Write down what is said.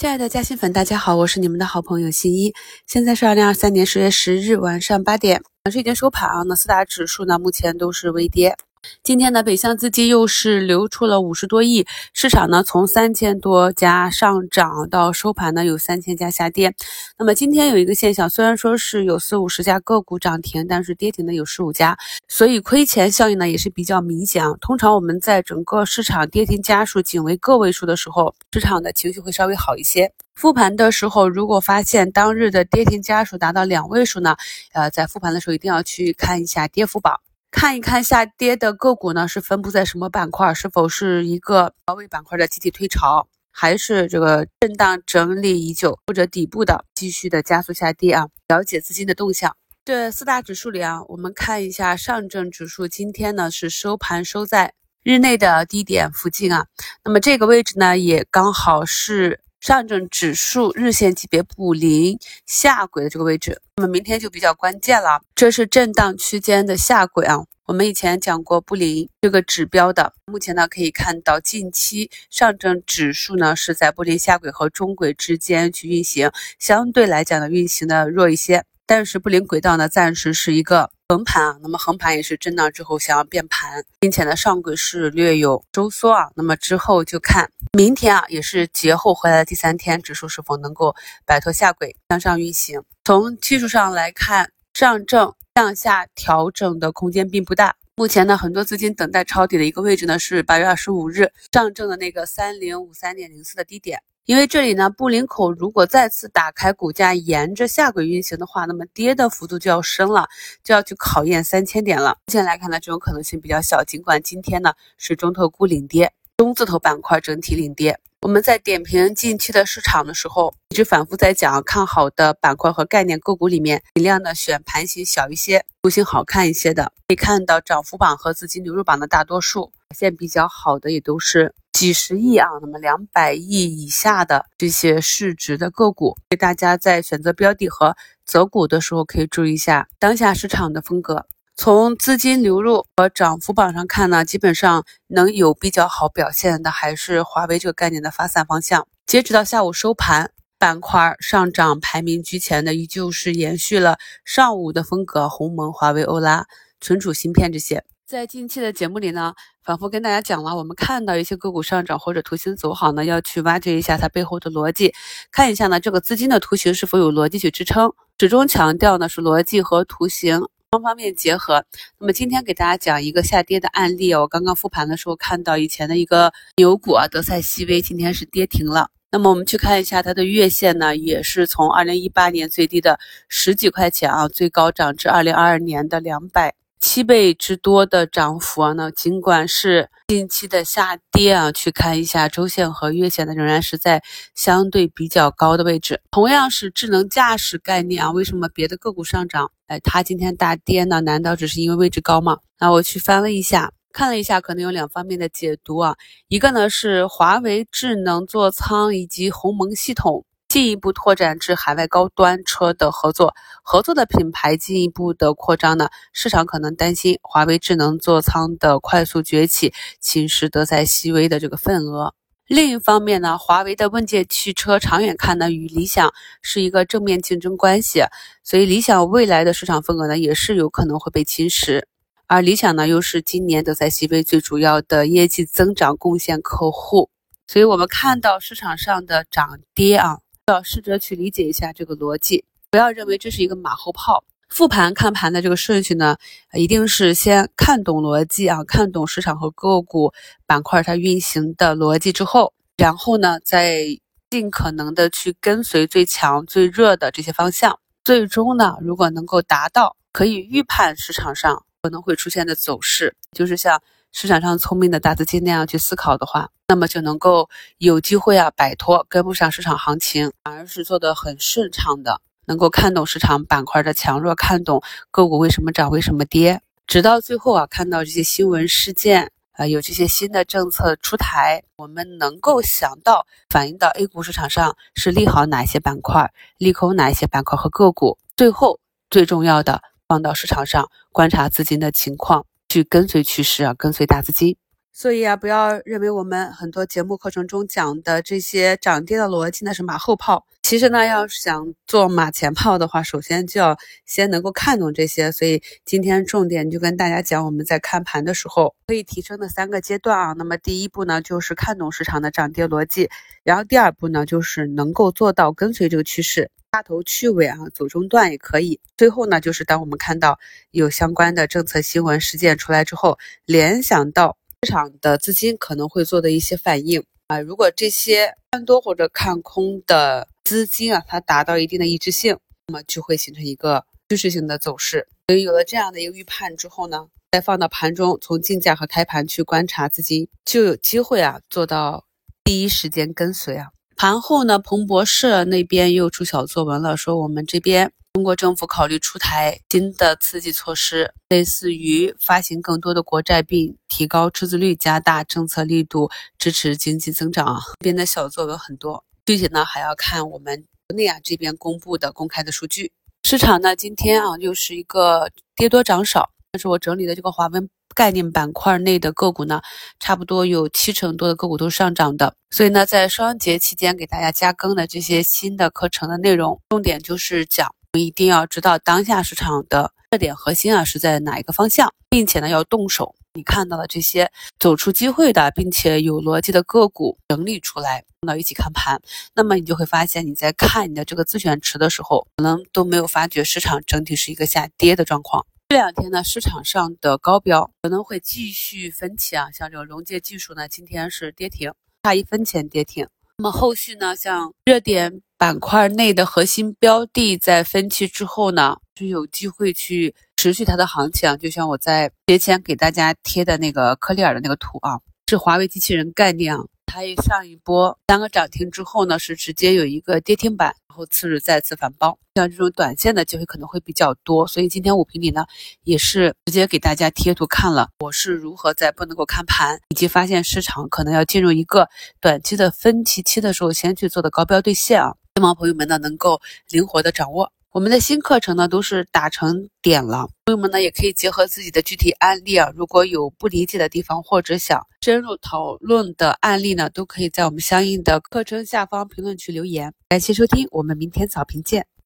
亲爱的嘉兴粉，大家好，我是你们的好朋友新一。现在是二零二三年十月十日晚上八点，市已经收盘啊。那四大指数呢，目前都是微跌。今天呢，北向资金又是流出了五十多亿，市场呢从三千多家上涨到收盘呢有三千家下跌。那么今天有一个现象，虽然说是有四五十家个股涨停，但是跌停的有十五家，所以亏钱效应呢也是比较明显啊。通常我们在整个市场跌停家数仅为个位数的时候，市场的情绪会稍微好一些。复盘的时候，如果发现当日的跌停家数达到两位数呢，呃，在复盘的时候一定要去看一下跌幅榜。看一看下跌的个股呢，是分布在什么板块？是否是一个高位板块的集体退潮，还是这个震荡整理已久或者底部的继续的加速下跌啊？了解资金的动向。这四大指数里啊，我们看一下上证指数，今天呢是收盘收在日内的低点附近啊。那么这个位置呢，也刚好是。上证指数日线级别布林下轨的这个位置，那么明天就比较关键了。这是震荡区间的下轨啊。我们以前讲过布林这个指标的，目前呢可以看到近期上证指数呢是在布林下轨和中轨之间去运行，相对来讲呢运行的弱一些。但是布林轨道呢暂时是一个。横盘啊，那么横盘也是震荡之后想要变盘，并且呢上轨是略有收缩啊，那么之后就看明天啊，也是节后回来的第三天，指数是否能够摆脱下轨向上运行。从技术上来看，上证向下调整的空间并不大。目前呢，很多资金等待抄底的一个位置呢是八月二十五日上证的那个三零五三点零四的低点。因为这里呢，布林口如果再次打开，股价沿着下轨运行的话，那么跌的幅度就要深了，就要去考验三千点了。目前来看呢，这种可能性比较小。尽管今天呢是中特估领跌，中字头板块整体领跌。我们在点评近期的市场的时候，一直反复在讲看好的板块和概念个股里面，尽量的选盘形小一些、图形好看一些的。可以看到涨幅榜和资金流入榜的大多数表现比较好的，也都是。几十亿啊，那么两百亿以下的这些市值的个股，所以大家在选择标的和择股的时候，可以注意一下当下市场的风格。从资金流入和涨幅榜上看呢，基本上能有比较好表现的，还是华为这个概念的发散方向。截止到下午收盘，板块上涨排名居前的，依旧是延续了上午的风格，鸿蒙、华为、欧拉、存储芯片这些。在近期的节目里呢，反复跟大家讲了，我们看到一些个股上涨或者图形走好呢，要去挖掘一下它背后的逻辑，看一下呢这个资金的图形是否有逻辑去支撑。始终强调呢是逻辑和图形双方面结合。那么今天给大家讲一个下跌的案例，我刚刚复盘的时候看到以前的一个牛股啊，德赛西威今天是跌停了。那么我们去看一下它的月线呢，也是从二零一八年最低的十几块钱啊，最高涨至二零二二年的两百。七倍之多的涨幅啊，那尽管是近期的下跌啊，去看一下周线和月线呢，仍然是在相对比较高的位置。同样是智能驾驶概念啊，为什么别的个股上涨，哎，它今天大跌呢？难道只是因为位置高吗？那我去翻了一下，看了一下，可能有两方面的解读啊，一个呢是华为智能座舱以及鸿蒙系统。进一步拓展至海外高端车的合作，合作的品牌进一步的扩张呢？市场可能担心华为智能座舱的快速崛起侵蚀德赛西威的这个份额。另一方面呢，华为的问界汽车长远看呢，与理想是一个正面竞争关系，所以理想未来的市场份额呢，也是有可能会被侵蚀。而理想呢，又是今年德赛西威最主要的业绩增长贡献客户，所以我们看到市场上的涨跌啊。要试着去理解一下这个逻辑，不要认为这是一个马后炮。复盘看盘的这个顺序呢，一定是先看懂逻辑啊，看懂市场和个股板块它运行的逻辑之后，然后呢，再尽可能的去跟随最强最热的这些方向。最终呢，如果能够达到可以预判市场上可能会出现的走势，就是像。市场上聪明的大资金那样去思考的话，那么就能够有机会啊摆脱跟不上市场行情，反而是做的很顺畅的，能够看懂市场板块的强弱，看懂个股为什么涨为什么跌，直到最后啊看到这些新闻事件啊有这些新的政策出台，我们能够想到反映到 A 股市场上是利好哪些板块，利空哪一些板块和个股，最后最重要的放到市场上观察资金的情况。去跟随趋势啊，跟随大资金。所以啊，不要认为我们很多节目课程中讲的这些涨跌的逻辑呢是马后炮。其实呢，要想做马前炮的话，首先就要先能够看懂这些。所以今天重点就跟大家讲，我们在看盘的时候可以提升的三个阶段啊。那么第一步呢，就是看懂市场的涨跌逻辑；然后第二步呢，就是能够做到跟随这个趋势，掐头去尾啊，走中段也可以。最后呢，就是当我们看到有相关的政策新闻事件出来之后，联想到。市场的资金可能会做的一些反应啊，如果这些看多或者看空的资金啊，它达到一定的一致性，那么就会形成一个趋势性的走势。所以有了这样的一个预判之后呢，再放到盘中，从竞价和开盘去观察资金，就有机会啊做到第一时间跟随啊。盘后呢，彭博社那边又出小作文了，说我们这边。中国政府考虑出台新的刺激措施，类似于发行更多的国债，并提高出资率，加大政策力度，支持经济增长。这边的小作文很多，具体呢还要看我们国内啊这边公布的公开的数据。市场呢今天啊又是一个跌多涨少，但是我整理的这个华文概念板块内的个股呢，差不多有七成多的个股都是上涨的。所以呢，在双节期间给大家加更的这些新的课程的内容，重点就是讲。我们一定要知道当下市场的热点核心啊是在哪一个方向，并且呢要动手。你看到的这些走出机会的，并且有逻辑的个股整理出来，放到一起看盘，那么你就会发现你在看你的这个自选池的时候，可能都没有发觉市场整体是一个下跌的状况。这两天呢，市场上的高标可能会继续分歧啊，像这个融界技术呢，今天是跌停，差一分钱跌停。那么后续呢，像热点。板块内的核心标的在分期之后呢，就有机会去持续它的行情。就像我在节前给大家贴的那个科利尔的那个图啊，是华为机器人概念啊。它一上一波三个涨停之后呢，是直接有一个跌停板，然后次日再次反包。像这种短线的机会可能会比较多，所以今天五评里呢，也是直接给大家贴图看了我是如何在不能够看盘，以及发现市场可能要进入一个短期的分歧期的时候，先去做的高标兑现啊。希望朋友们呢能够灵活的掌握。我们的新课程呢都是打成点了，朋友们呢也可以结合自己的具体案例啊，如果有不理解的地方或者想深入讨论的案例呢，都可以在我们相应的课程下方评论区留言。感谢收听，我们明天早评见。